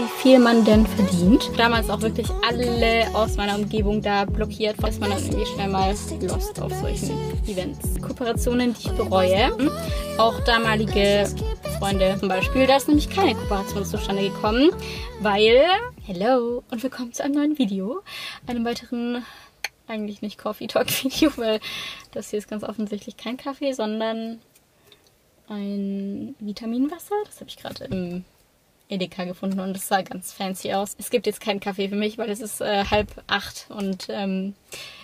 wie viel man denn verdient. Damals auch wirklich alle aus meiner Umgebung da blockiert, dass man dann irgendwie schnell mal lost auf solchen Events. Kooperationen, die ich bereue. Auch damalige Freunde zum Beispiel. Da ist nämlich keine Kooperation zustande gekommen, weil... Hello und willkommen zu einem neuen Video. Einem weiteren eigentlich nicht Coffee Talk Video, weil das hier ist ganz offensichtlich kein Kaffee, sondern ein Vitaminwasser. Das habe ich gerade im Edeka gefunden und das sah ganz fancy aus. Es gibt jetzt keinen Kaffee für mich, weil es ist äh, halb acht und ähm,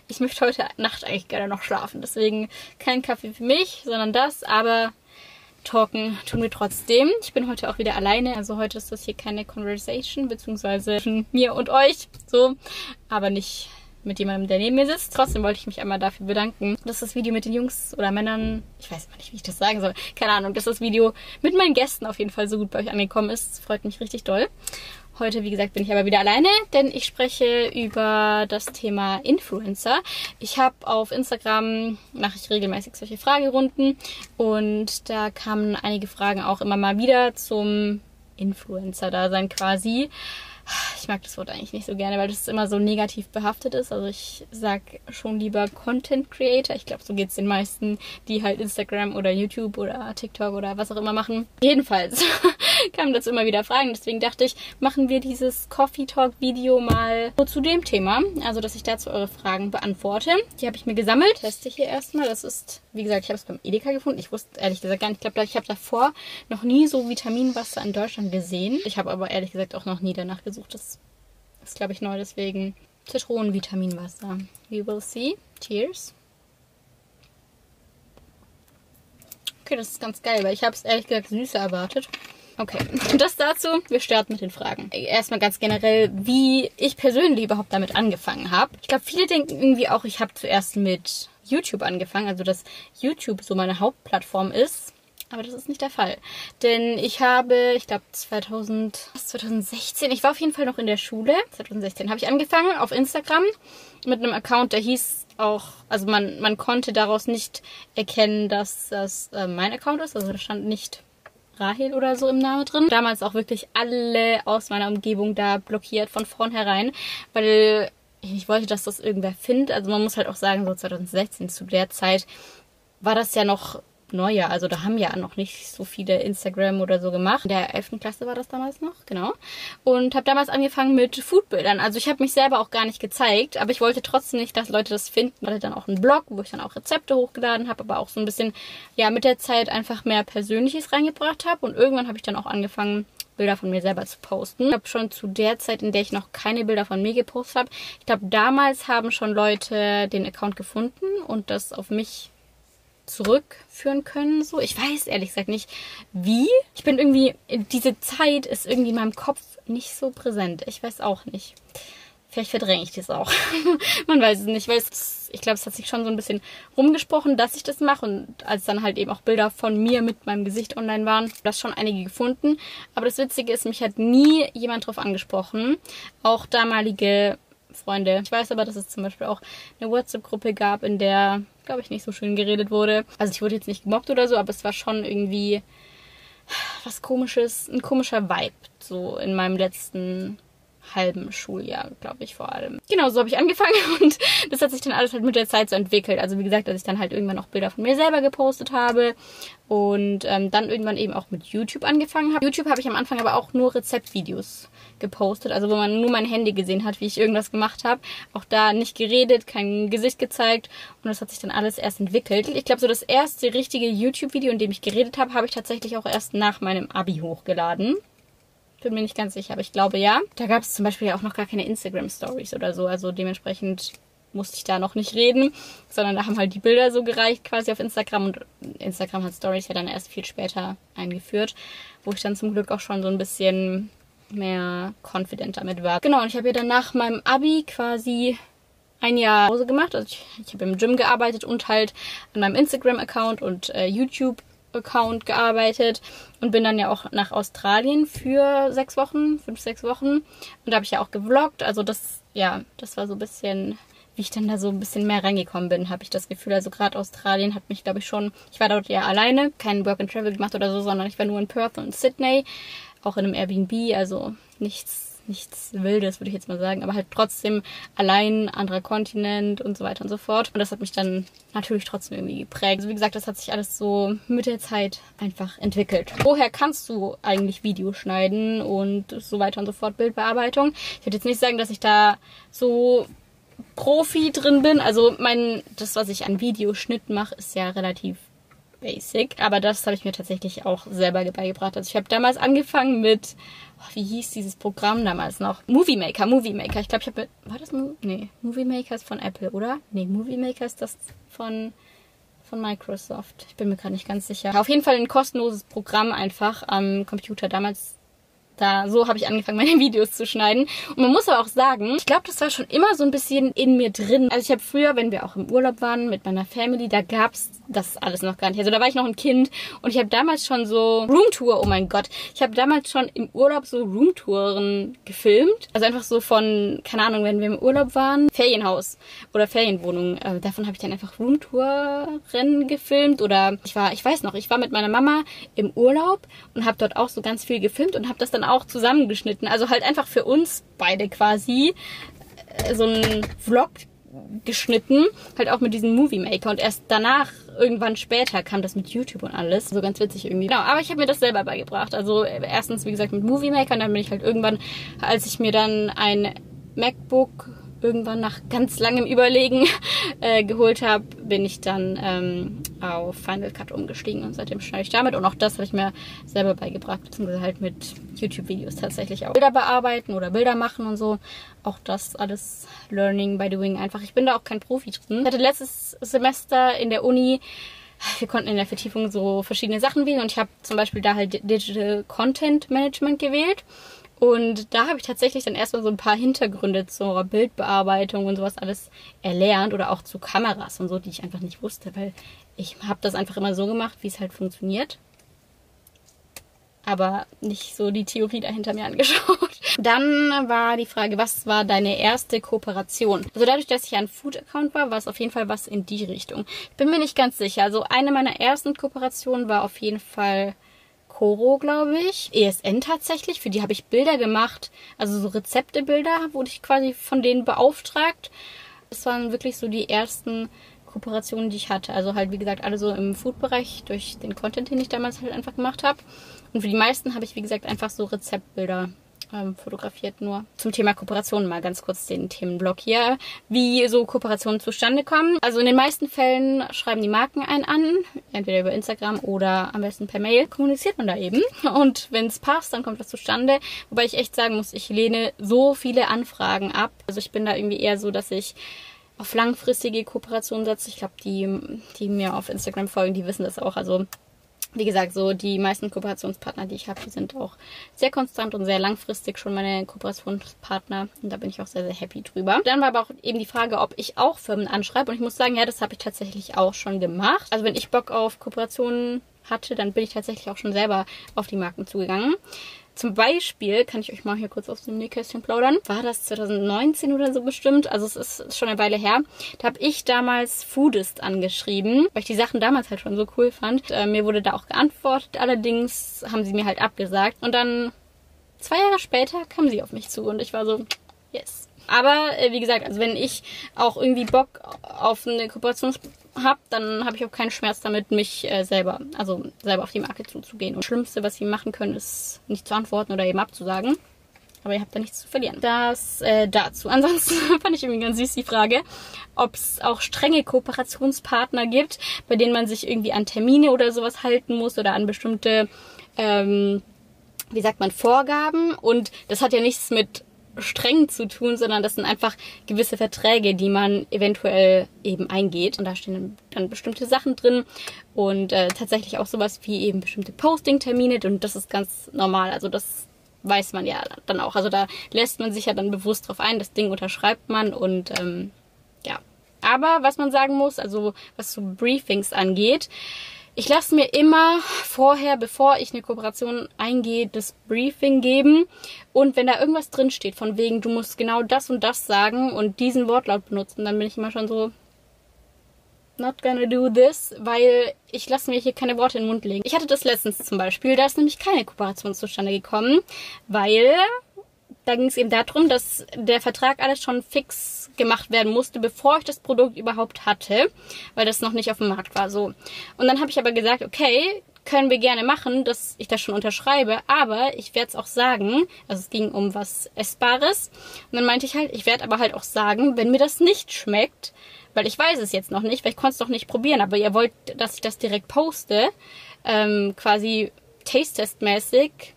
ich möchte heute Nacht eigentlich gerne noch schlafen. Deswegen kein Kaffee für mich, sondern das, aber talken tun wir trotzdem. Ich bin heute auch wieder alleine, also heute ist das hier keine Conversation, beziehungsweise zwischen mir und euch, so, aber nicht mit jemandem, der neben mir sitzt. Trotzdem wollte ich mich einmal dafür bedanken, dass das Video mit den Jungs oder Männern, ich weiß immer nicht, wie ich das sagen soll, keine Ahnung, dass das Video mit meinen Gästen auf jeden Fall so gut bei euch angekommen ist. Das freut mich richtig doll. Heute, wie gesagt, bin ich aber wieder alleine, denn ich spreche über das Thema Influencer. Ich habe auf Instagram, mache ich regelmäßig solche Fragerunden und da kamen einige Fragen auch immer mal wieder zum Influencer-Dasein quasi ich mag das Wort eigentlich nicht so gerne, weil das immer so negativ behaftet ist. Also ich sag schon lieber Content Creator. Ich glaube, so geht es den meisten, die halt Instagram oder YouTube oder TikTok oder was auch immer machen. Jedenfalls kamen dazu immer wieder Fragen. Deswegen dachte ich, machen wir dieses Coffee Talk Video mal so zu dem Thema. Also, dass ich dazu eure Fragen beantworte. Die habe ich mir gesammelt. Teste ich hier erstmal. Das ist, wie gesagt, ich habe es beim Edeka gefunden. Ich wusste ehrlich gesagt gar nicht. Ich glaube, ich habe davor noch nie so Vitaminwasser in Deutschland gesehen. Ich habe aber ehrlich gesagt auch noch nie danach gesucht. Das ist, glaube ich, neu. Deswegen Zitronenvitaminwasser. We will see. Cheers. Okay, das ist ganz geil, weil ich habe es ehrlich gesagt süßer erwartet. Okay, das dazu. Wir starten mit den Fragen. Erstmal ganz generell, wie ich persönlich überhaupt damit angefangen habe. Ich glaube, viele denken irgendwie auch, ich habe zuerst mit YouTube angefangen, also dass YouTube so meine Hauptplattform ist. Aber das ist nicht der Fall. Denn ich habe, ich glaube 2000, 2016, ich war auf jeden Fall noch in der Schule. 2016 habe ich angefangen auf Instagram mit einem Account, der hieß auch, also man, man konnte daraus nicht erkennen, dass das äh, mein Account ist. Also da stand nicht Rahel oder so im Namen drin. Damals auch wirklich alle aus meiner Umgebung da blockiert von vornherein, weil ich wollte, dass das irgendwer findet. Also man muss halt auch sagen, so 2016 zu der Zeit war das ja noch Neujahr. Also da haben ja noch nicht so viele Instagram oder so gemacht. In der 11. Klasse war das damals noch, genau. Und habe damals angefangen mit Foodbildern. Also ich habe mich selber auch gar nicht gezeigt, aber ich wollte trotzdem nicht, dass Leute das finden. Ich hatte dann auch einen Blog, wo ich dann auch Rezepte hochgeladen habe, aber auch so ein bisschen, ja, mit der Zeit einfach mehr Persönliches reingebracht habe. Und irgendwann habe ich dann auch angefangen, Bilder von mir selber zu posten. Ich habe schon zu der Zeit, in der ich noch keine Bilder von mir gepostet habe, ich glaube, damals haben schon Leute den Account gefunden und das auf mich zurückführen können. So, ich weiß ehrlich gesagt nicht, wie. Ich bin irgendwie, diese Zeit ist irgendwie in meinem Kopf nicht so präsent. Ich weiß auch nicht. Vielleicht verdränge ich das auch. Man weiß es nicht, weil es, ich glaube, es hat sich schon so ein bisschen rumgesprochen, dass ich das mache. Und als dann halt eben auch Bilder von mir mit meinem Gesicht online waren, das schon einige gefunden. Aber das Witzige ist, mich hat nie jemand drauf angesprochen. Auch damalige Freunde. Ich weiß aber, dass es zum Beispiel auch eine WhatsApp-Gruppe gab, in der, glaube ich, nicht so schön geredet wurde. Also ich wurde jetzt nicht gemobbt oder so, aber es war schon irgendwie was komisches, ein komischer Vibe so in meinem letzten halben Schuljahr, glaube ich, vor allem. Genau, so habe ich angefangen und das hat sich dann alles halt mit der Zeit so entwickelt. Also wie gesagt, dass ich dann halt irgendwann auch Bilder von mir selber gepostet habe und ähm, dann irgendwann eben auch mit YouTube angefangen habe. YouTube habe ich am Anfang aber auch nur Rezeptvideos gepostet, also wo man nur mein Handy gesehen hat, wie ich irgendwas gemacht habe. Auch da nicht geredet, kein Gesicht gezeigt und das hat sich dann alles erst entwickelt. Ich glaube, so das erste richtige YouTube-Video, in dem ich geredet habe, habe ich tatsächlich auch erst nach meinem Abi hochgeladen. Bin mir nicht ganz sicher, aber ich glaube ja. Da gab es zum Beispiel ja auch noch gar keine Instagram-Stories oder so, also dementsprechend musste ich da noch nicht reden, sondern da haben halt die Bilder so gereicht quasi auf Instagram und Instagram hat Stories ja dann erst viel später eingeführt, wo ich dann zum Glück auch schon so ein bisschen mehr confident damit war. Genau, und ich habe ja dann nach meinem Abi quasi ein Jahr Pause gemacht. Also ich, ich habe im Gym gearbeitet und halt an meinem Instagram-Account und äh, YouTube-Account gearbeitet und bin dann ja auch nach Australien für sechs Wochen, fünf, sechs Wochen. Und da habe ich ja auch gevloggt. Also das, ja, das war so ein bisschen wie ich dann da so ein bisschen mehr reingekommen bin, habe ich das Gefühl. Also gerade Australien hat mich, glaube ich, schon, ich war dort ja alleine, kein Work and Travel gemacht oder so, sondern ich war nur in Perth und Sydney. auch in einem Airbnb, also nichts nichts Wildes, würde ich jetzt mal sagen, aber halt trotzdem allein anderer Kontinent und so weiter und so fort. Und das hat mich dann natürlich trotzdem irgendwie geprägt. Also wie gesagt, das hat sich alles so mit der Zeit einfach entwickelt. Woher kannst du eigentlich Videos schneiden und so weiter und so fort, Bildbearbeitung? Ich würde jetzt nicht sagen, dass ich da so Profi drin bin. Also mein, das, was ich an Videoschnitt mache, ist ja relativ basic. Aber das habe ich mir tatsächlich auch selber beigebracht. Also ich habe damals angefangen mit oh, wie hieß dieses Programm damals noch? Movie Maker, Movie Maker. Ich glaube, ich habe war das nee, Movie Maker ist von Apple, oder? Nee, Movie Maker ist das von von Microsoft. Ich bin mir gerade nicht ganz sicher. Auf jeden Fall ein kostenloses Programm einfach am Computer damals da, so habe ich angefangen, meine Videos zu schneiden. Und man muss aber auch sagen, ich glaube, das war schon immer so ein bisschen in mir drin. Also ich habe früher, wenn wir auch im Urlaub waren mit meiner Family, da gab's das alles noch gar nicht. Also da war ich noch ein Kind und ich habe damals schon so Roomtour, oh mein Gott, ich habe damals schon im Urlaub so Roomtouren gefilmt. Also einfach so von, keine Ahnung, wenn wir im Urlaub waren, Ferienhaus oder Ferienwohnung. Äh, davon habe ich dann einfach Roomtouren gefilmt oder ich war, ich weiß noch, ich war mit meiner Mama im Urlaub und habe dort auch so ganz viel gefilmt und habe das dann auch zusammengeschnitten. Also halt einfach für uns beide quasi äh, so ein Vlog geschnitten, halt auch mit diesem Movie Maker und erst danach irgendwann später kam das mit YouTube und alles. So ganz witzig irgendwie. Genau, aber ich habe mir das selber beigebracht. Also erstens, wie gesagt, mit Movie Maker und dann bin ich halt irgendwann, als ich mir dann ein MacBook irgendwann nach ganz langem Überlegen äh, geholt habe, bin ich dann ähm, auf Final Cut umgestiegen und seitdem schneide ich damit. Und auch das habe ich mir selber beigebracht, beziehungsweise halt mit YouTube-Videos tatsächlich auch. Bilder bearbeiten oder Bilder machen und so. Auch das alles Learning by Doing einfach. Ich bin da auch kein Profi drin. Ich hatte letztes Semester in der Uni wir konnten in der Vertiefung so verschiedene Sachen wählen und ich habe zum Beispiel da halt Digital Content Management gewählt. Und da habe ich tatsächlich dann erstmal so ein paar Hintergründe zur Bildbearbeitung und sowas alles erlernt oder auch zu Kameras und so, die ich einfach nicht wusste, weil ich habe das einfach immer so gemacht, wie es halt funktioniert. Aber nicht so die Theorie dahinter mir angeschaut. Dann war die Frage, was war deine erste Kooperation? Also dadurch, dass ich ein Food-Account war, war es auf jeden Fall was in die Richtung. Ich bin mir nicht ganz sicher. Also eine meiner ersten Kooperationen war auf jeden Fall Koro, glaube ich. ESN tatsächlich, für die habe ich Bilder gemacht. Also so Rezeptebilder wurde ich quasi von denen beauftragt. Das waren wirklich so die ersten Kooperationen, die ich hatte. Also halt, wie gesagt, alle so im Food-Bereich durch den Content, den ich damals halt einfach gemacht habe. Und für die meisten habe ich, wie gesagt, einfach so Rezeptbilder ähm, fotografiert nur. Zum Thema Kooperation mal ganz kurz den Themenblock hier. Wie so Kooperationen zustande kommen. Also in den meisten Fällen schreiben die Marken einen an, entweder über Instagram oder am besten per Mail. Kommuniziert man da eben. Und wenn es passt, dann kommt das zustande. Wobei ich echt sagen muss, ich lehne so viele Anfragen ab. Also ich bin da irgendwie eher so, dass ich auf langfristige Kooperationen setze. Ich glaube, die, die mir auf Instagram folgen, die wissen das auch. Also wie gesagt, so die meisten Kooperationspartner, die ich habe, die sind auch sehr konstant und sehr langfristig schon meine Kooperationspartner. Und da bin ich auch sehr, sehr happy drüber. Dann war aber auch eben die Frage, ob ich auch Firmen anschreibe. Und ich muss sagen, ja, das habe ich tatsächlich auch schon gemacht. Also wenn ich Bock auf Kooperationen hatte, dann bin ich tatsächlich auch schon selber auf die Marken zugegangen. Zum Beispiel, kann ich euch mal hier kurz aus dem Nähkästchen plaudern, war das 2019 oder so bestimmt, also es ist schon eine Weile her. Da habe ich damals Foodist angeschrieben, weil ich die Sachen damals halt schon so cool fand. Äh, mir wurde da auch geantwortet, allerdings haben sie mir halt abgesagt. Und dann zwei Jahre später kam sie auf mich zu und ich war so, yes. Aber äh, wie gesagt, also wenn ich auch irgendwie Bock auf eine Kooperation habe, dann habe ich auch keinen Schmerz damit, mich äh, selber, also selber auf die Marke zuzugehen. Und das Schlimmste, was sie machen können, ist nicht zu antworten oder eben abzusagen. Aber ihr habt da nichts zu verlieren. Das äh, dazu. Ansonsten fand ich irgendwie ganz süß die Frage, ob es auch strenge Kooperationspartner gibt, bei denen man sich irgendwie an Termine oder sowas halten muss oder an bestimmte, ähm, wie sagt man, Vorgaben. Und das hat ja nichts mit streng zu tun, sondern das sind einfach gewisse Verträge, die man eventuell eben eingeht. Und da stehen dann bestimmte Sachen drin und äh, tatsächlich auch sowas wie eben bestimmte Posting-Termine und das ist ganz normal. Also das weiß man ja dann auch. Also da lässt man sich ja dann bewusst drauf ein, das Ding unterschreibt man und ähm, ja. Aber was man sagen muss, also was so Briefings angeht, ich lasse mir immer vorher, bevor ich eine Kooperation eingehe, das Briefing geben. Und wenn da irgendwas drinsteht, von wegen, du musst genau das und das sagen und diesen Wortlaut benutzen, dann bin ich immer schon so, not gonna do this, weil ich lasse mir hier keine Worte in den Mund legen. Ich hatte das letztens zum Beispiel, da ist nämlich keine Kooperation zustande gekommen, weil da ging es eben darum, dass der Vertrag alles schon fix gemacht werden musste, bevor ich das Produkt überhaupt hatte, weil das noch nicht auf dem Markt war so. Und dann habe ich aber gesagt, okay, können wir gerne machen, dass ich das schon unterschreibe, aber ich werde es auch sagen, also es ging um was Essbares. Und dann meinte ich halt, ich werde aber halt auch sagen, wenn mir das nicht schmeckt, weil ich weiß es jetzt noch nicht, weil ich konnte es noch nicht probieren, aber ihr wollt, dass ich das direkt poste, ähm, quasi Taste-Test-mäßig,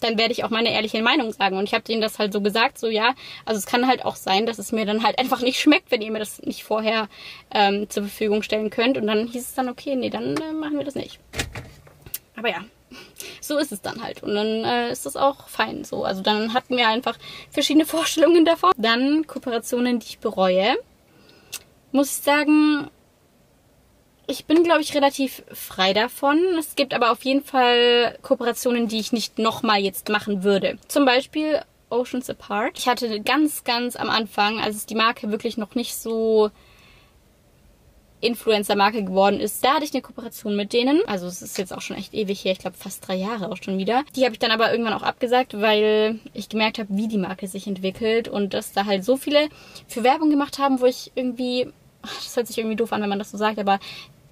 dann werde ich auch meine ehrliche Meinung sagen. Und ich habe denen das halt so gesagt, so ja, also es kann halt auch sein, dass es mir dann halt einfach nicht schmeckt, wenn ihr mir das nicht vorher ähm, zur Verfügung stellen könnt. Und dann hieß es dann, okay, nee, dann äh, machen wir das nicht. Aber ja, so ist es dann halt. Und dann äh, ist das auch fein so. Also dann hatten wir einfach verschiedene Vorstellungen davon. Dann Kooperationen, die ich bereue. Muss ich sagen, ich bin, glaube ich, relativ frei davon. Es gibt aber auf jeden Fall Kooperationen, die ich nicht nochmal jetzt machen würde. Zum Beispiel Oceans Apart. Ich hatte ganz, ganz am Anfang, als die Marke wirklich noch nicht so Influencer-Marke geworden ist, da hatte ich eine Kooperation mit denen. Also es ist jetzt auch schon echt ewig her, ich glaube fast drei Jahre auch schon wieder. Die habe ich dann aber irgendwann auch abgesagt, weil ich gemerkt habe, wie die Marke sich entwickelt und dass da halt so viele für Werbung gemacht haben, wo ich irgendwie, das hört sich irgendwie doof an, wenn man das so sagt, aber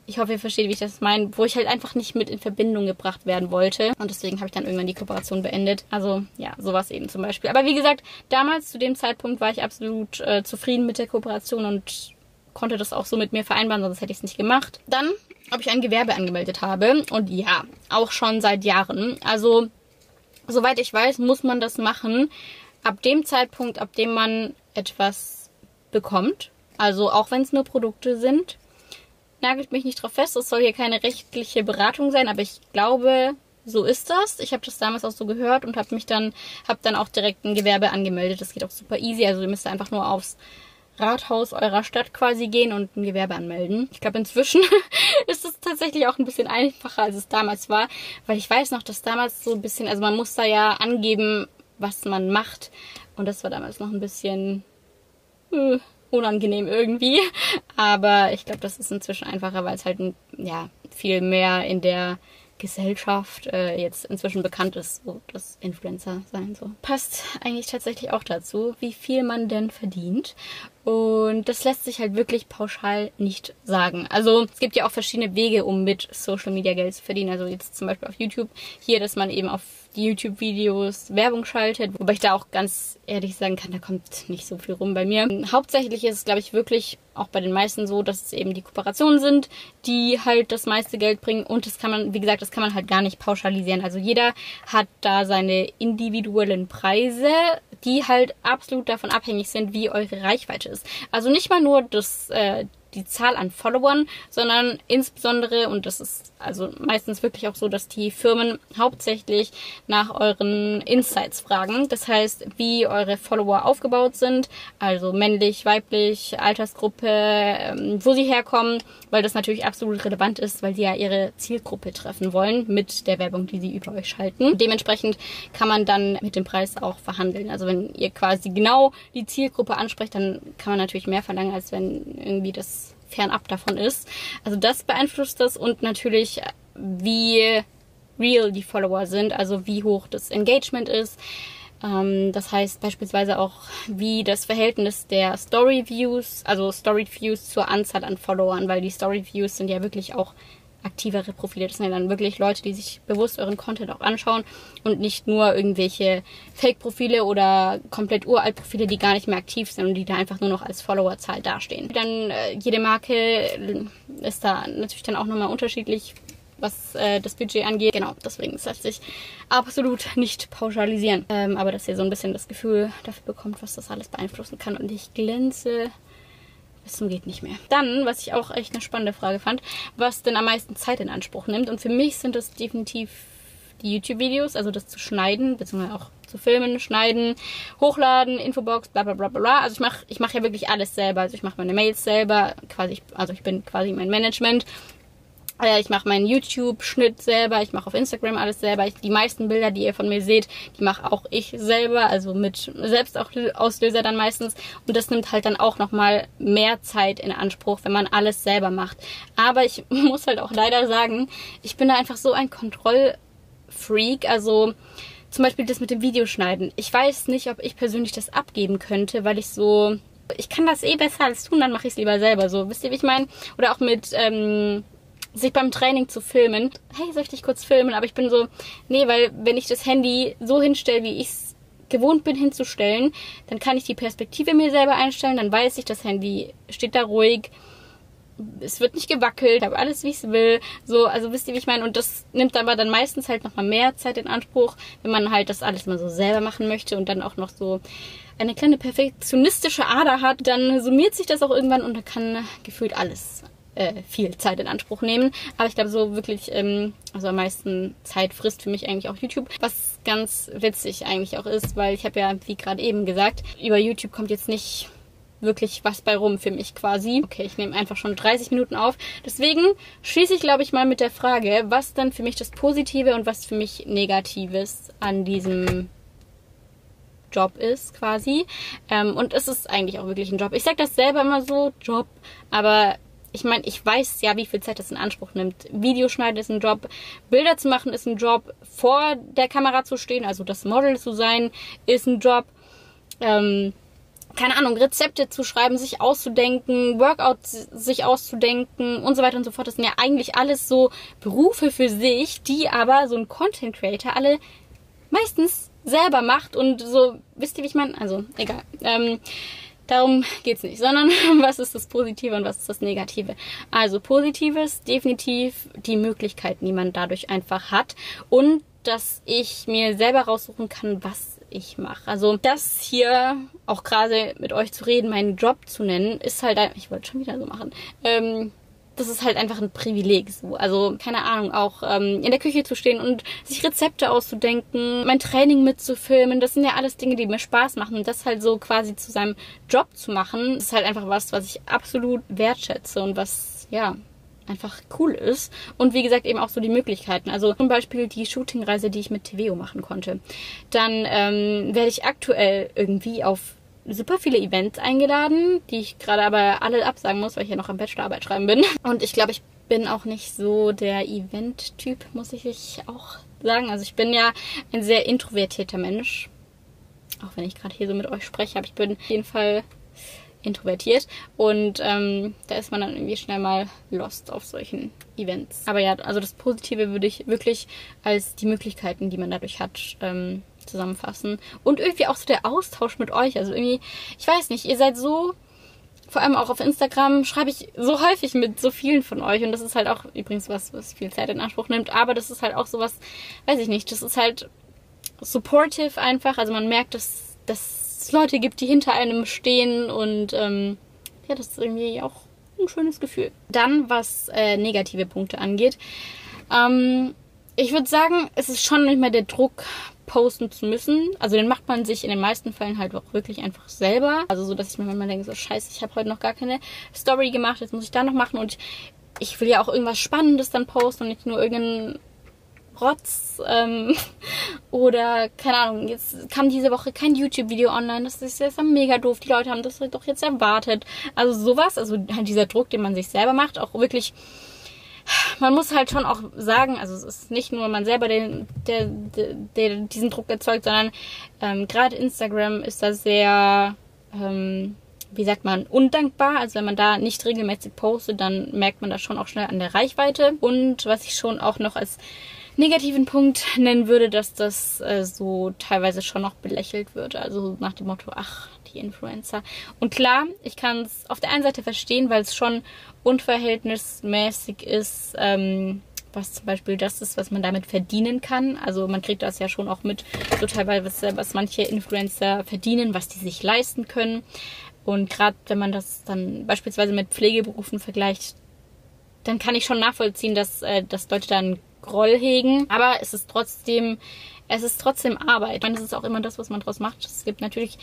ich hoffe, ihr versteht, wie ich das meine, wo ich halt einfach nicht mit in Verbindung gebracht werden wollte. Und deswegen habe ich dann irgendwann die Kooperation beendet. Also ja, sowas eben zum Beispiel. Aber wie gesagt, damals zu dem Zeitpunkt war ich absolut äh, zufrieden mit der Kooperation und konnte das auch so mit mir vereinbaren, sonst hätte ich es nicht gemacht. Dann, ob ich ein Gewerbe angemeldet habe. Und ja, auch schon seit Jahren. Also, soweit ich weiß, muss man das machen ab dem Zeitpunkt, ab dem man etwas bekommt. Also auch wenn es nur Produkte sind nagelt mich nicht drauf fest, es soll hier keine rechtliche Beratung sein, aber ich glaube, so ist das. Ich habe das damals auch so gehört und habe mich dann, habe dann auch direkt ein Gewerbe angemeldet. Das geht auch super easy. Also ihr müsst einfach nur aufs Rathaus eurer Stadt quasi gehen und ein Gewerbe anmelden. Ich glaube, inzwischen ist es tatsächlich auch ein bisschen einfacher, als es damals war, weil ich weiß noch, dass damals so ein bisschen, also man muss da ja angeben, was man macht. Und das war damals noch ein bisschen äh, unangenehm irgendwie. Aber ich glaube, das ist inzwischen einfacher, weil es halt ja, viel mehr in der Gesellschaft äh, jetzt inzwischen bekannt ist, so das Influencer sein so. Passt eigentlich tatsächlich auch dazu, wie viel man denn verdient. Und das lässt sich halt wirklich pauschal nicht sagen. Also es gibt ja auch verschiedene Wege, um mit Social Media Geld zu verdienen. Also jetzt zum Beispiel auf YouTube hier, dass man eben auf die YouTube-Videos Werbung schaltet, wobei ich da auch ganz ehrlich sagen kann, da kommt nicht so viel rum bei mir. Hauptsächlich ist es, glaube ich, wirklich auch bei den meisten so, dass es eben die Kooperationen sind, die halt das meiste Geld bringen und das kann man, wie gesagt, das kann man halt gar nicht pauschalisieren. Also jeder hat da seine individuellen Preise, die halt absolut davon abhängig sind, wie eure Reichweite ist. Also nicht mal nur das, äh, die Zahl an Followern, sondern insbesondere, und das ist also meistens wirklich auch so, dass die Firmen hauptsächlich nach euren Insights fragen. Das heißt, wie eure Follower aufgebaut sind, also männlich, weiblich, Altersgruppe, ähm, wo sie herkommen, weil das natürlich absolut relevant ist, weil sie ja ihre Zielgruppe treffen wollen mit der Werbung, die sie über euch schalten. Dementsprechend kann man dann mit dem Preis auch verhandeln. Also wenn ihr quasi genau die Zielgruppe ansprecht, dann kann man natürlich mehr verlangen, als wenn irgendwie das fernab davon ist. Also das beeinflusst das und natürlich, wie real die Follower sind, also wie hoch das Engagement ist. Ähm, das heißt beispielsweise auch, wie das Verhältnis der Story Views, also Story Views zur Anzahl an Followern, weil die Story Views sind ja wirklich auch aktivere Profile. Das sind ja dann wirklich Leute, die sich bewusst euren Content auch anschauen und nicht nur irgendwelche Fake-Profile oder komplett uralt Profile, die gar nicht mehr aktiv sind und die da einfach nur noch als Followerzahl dastehen. Dann äh, jede Marke äh, ist da natürlich dann auch nochmal unterschiedlich, was äh, das Budget angeht. Genau, deswegen lässt sich absolut nicht pauschalisieren. Ähm, aber dass ihr so ein bisschen das Gefühl dafür bekommt, was das alles beeinflussen kann. Und ich glänze bis zum geht nicht mehr. Dann, was ich auch echt eine spannende Frage fand, was denn am meisten Zeit in Anspruch nimmt. Und für mich sind das definitiv die YouTube-Videos, also das zu schneiden, beziehungsweise auch zu filmen, schneiden, hochladen, Infobox, bla bla bla bla. Also ich mache ich mach ja wirklich alles selber. Also ich mache meine Mails selber, quasi, also ich bin quasi mein Management. Äh, ich mache meinen YouTube-Schnitt selber, ich mache auf Instagram alles selber. Ich, die meisten Bilder, die ihr von mir seht, die mache auch ich selber, also mit Selbstauslöser dann meistens. Und das nimmt halt dann auch nochmal mehr Zeit in Anspruch, wenn man alles selber macht. Aber ich muss halt auch leider sagen, ich bin da einfach so ein Kontrollfreak. Also zum Beispiel das mit dem Videoschneiden. Ich weiß nicht, ob ich persönlich das abgeben könnte, weil ich so ich kann das eh besser als tun, dann mache ich es lieber selber so. Wisst ihr, wie ich meine? Oder auch mit ähm, sich beim Training zu filmen. Hey, soll ich dich kurz filmen? Aber ich bin so, nee, weil wenn ich das Handy so hinstelle, wie ich es gewohnt bin hinzustellen, dann kann ich die Perspektive mir selber einstellen, dann weiß ich, das Handy steht da ruhig, es wird nicht gewackelt, habe alles, wie ich es will. So, also wisst ihr, wie ich meine? Und das nimmt aber dann meistens halt nochmal mehr Zeit in Anspruch, wenn man halt das alles mal so selber machen möchte und dann auch noch so eine kleine perfektionistische Ader hat, dann summiert sich das auch irgendwann und dann kann gefühlt alles äh, viel Zeit in Anspruch nehmen. Aber ich glaube, so wirklich, ähm, also am meisten Zeit frisst für mich eigentlich auch YouTube. Was ganz witzig eigentlich auch ist, weil ich habe ja, wie gerade eben gesagt, über YouTube kommt jetzt nicht wirklich was bei rum für mich quasi. Okay, ich nehme einfach schon 30 Minuten auf. Deswegen schließe ich, glaube ich, mal mit der Frage, was dann für mich das Positive und was für mich Negatives an diesem Job ist quasi. Ähm, und es ist eigentlich auch wirklich ein Job. Ich sage das selber immer so, Job, aber ich meine, ich weiß ja, wie viel Zeit das in Anspruch nimmt. Videoschneiden ist ein Job, Bilder zu machen ist ein Job, vor der Kamera zu stehen, also das Model zu sein, ist ein Job. Ähm, keine Ahnung, Rezepte zu schreiben, sich auszudenken, Workouts sich auszudenken und so weiter und so fort. Das sind ja eigentlich alles so Berufe für sich, die aber so ein Content Creator alle meistens selber macht und so, wisst ihr, wie ich meine? Also, egal. Ähm, Darum geht's nicht, sondern was ist das Positive und was ist das Negative. Also Positives, definitiv die Möglichkeiten, die man dadurch einfach hat und dass ich mir selber raussuchen kann, was ich mache. Also das hier, auch gerade mit euch zu reden, meinen Job zu nennen, ist halt, ich wollte schon wieder so machen, ähm, das ist halt einfach ein Privileg so. Also, keine Ahnung, auch ähm, in der Küche zu stehen und sich Rezepte auszudenken, mein Training mitzufilmen, das sind ja alles Dinge, die mir Spaß machen. Und das halt so quasi zu seinem Job zu machen, ist halt einfach was, was ich absolut wertschätze und was, ja, einfach cool ist. Und wie gesagt, eben auch so die Möglichkeiten. Also zum Beispiel die Shootingreise, die ich mit TVO machen konnte. Dann ähm, werde ich aktuell irgendwie auf super viele Events eingeladen, die ich gerade aber alle absagen muss, weil ich ja noch am Bachelorarbeit schreiben bin. Und ich glaube, ich bin auch nicht so der Event-Typ, muss ich auch sagen. Also ich bin ja ein sehr introvertierter Mensch. Auch wenn ich gerade hier so mit euch spreche, aber ich bin auf jeden Fall introvertiert. Und ähm, da ist man dann irgendwie schnell mal lost auf solchen Events. Aber ja, also das Positive würde ich wirklich als die Möglichkeiten, die man dadurch hat, ähm, zusammenfassen. Und irgendwie auch so der Austausch mit euch. Also irgendwie, ich weiß nicht, ihr seid so, vor allem auch auf Instagram, schreibe ich so häufig mit so vielen von euch. Und das ist halt auch übrigens was, was viel Zeit in Anspruch nimmt. Aber das ist halt auch sowas, weiß ich nicht, das ist halt supportive einfach. Also man merkt, dass, dass es Leute gibt, die hinter einem stehen. Und ähm, ja, das ist irgendwie auch ein schönes Gefühl. Dann, was äh, negative Punkte angeht. Ähm, ich würde sagen, es ist schon nicht mehr der Druck, posten zu müssen. Also den macht man sich in den meisten Fällen halt auch wirklich einfach selber. Also so, dass ich mir manchmal denke, so scheiße, ich habe heute noch gar keine Story gemacht, jetzt muss ich da noch machen und ich will ja auch irgendwas Spannendes dann posten und nicht nur irgendeinen Rotz ähm, oder keine Ahnung, jetzt kam diese Woche kein YouTube-Video online, das ist jetzt mega doof, die Leute haben das doch jetzt erwartet. Also sowas, also halt dieser Druck, den man sich selber macht, auch wirklich man muss halt schon auch sagen, also es ist nicht nur man selber, den, der, der, der diesen Druck erzeugt, sondern ähm, gerade Instagram ist da sehr, ähm, wie sagt man, undankbar. Also wenn man da nicht regelmäßig postet, dann merkt man das schon auch schnell an der Reichweite. Und was ich schon auch noch als negativen Punkt nennen würde, dass das äh, so teilweise schon noch belächelt wird. Also nach dem Motto, ach, die Influencer. Und klar, ich kann es auf der einen Seite verstehen, weil es schon unverhältnismäßig ist, ähm, was zum Beispiel das ist, was man damit verdienen kann. Also man kriegt das ja schon auch mit, so teilweise, was manche Influencer verdienen, was die sich leisten können. Und gerade wenn man das dann beispielsweise mit Pflegeberufen vergleicht, dann kann ich schon nachvollziehen, dass, äh, dass Leute dann Groll hegen. Aber es ist trotzdem, es ist trotzdem Arbeit. Ich meine, das ist auch immer das, was man draus macht. Es gibt natürlich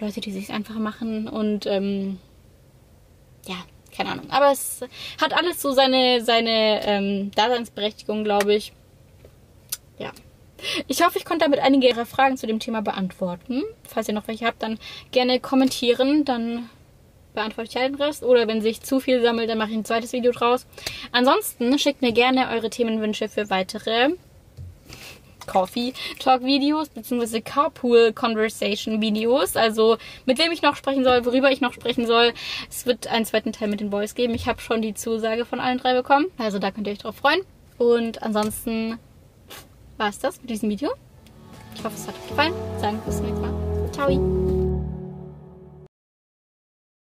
Leute, die sich einfach machen und ähm, ja, keine Ahnung. Aber es hat alles so seine, seine ähm, Daseinsberechtigung, glaube ich. Ja. Ich hoffe, ich konnte damit einige Ihrer Fragen zu dem Thema beantworten. Falls ihr noch welche habt, dann gerne kommentieren. Dann beantworte ich halt den Rest. Oder wenn sich zu viel sammelt, dann mache ich ein zweites Video draus. Ansonsten schickt mir gerne eure Themenwünsche für weitere Coffee Talk Videos bzw. Carpool Conversation Videos. Also mit wem ich noch sprechen soll, worüber ich noch sprechen soll. Es wird einen zweiten Teil mit den Boys geben. Ich habe schon die Zusage von allen drei bekommen. Also da könnt ihr euch drauf freuen. Und ansonsten war es das mit diesem Video. Ich hoffe, es hat euch gefallen. Sagen bis zum nächsten Mal. Ciao.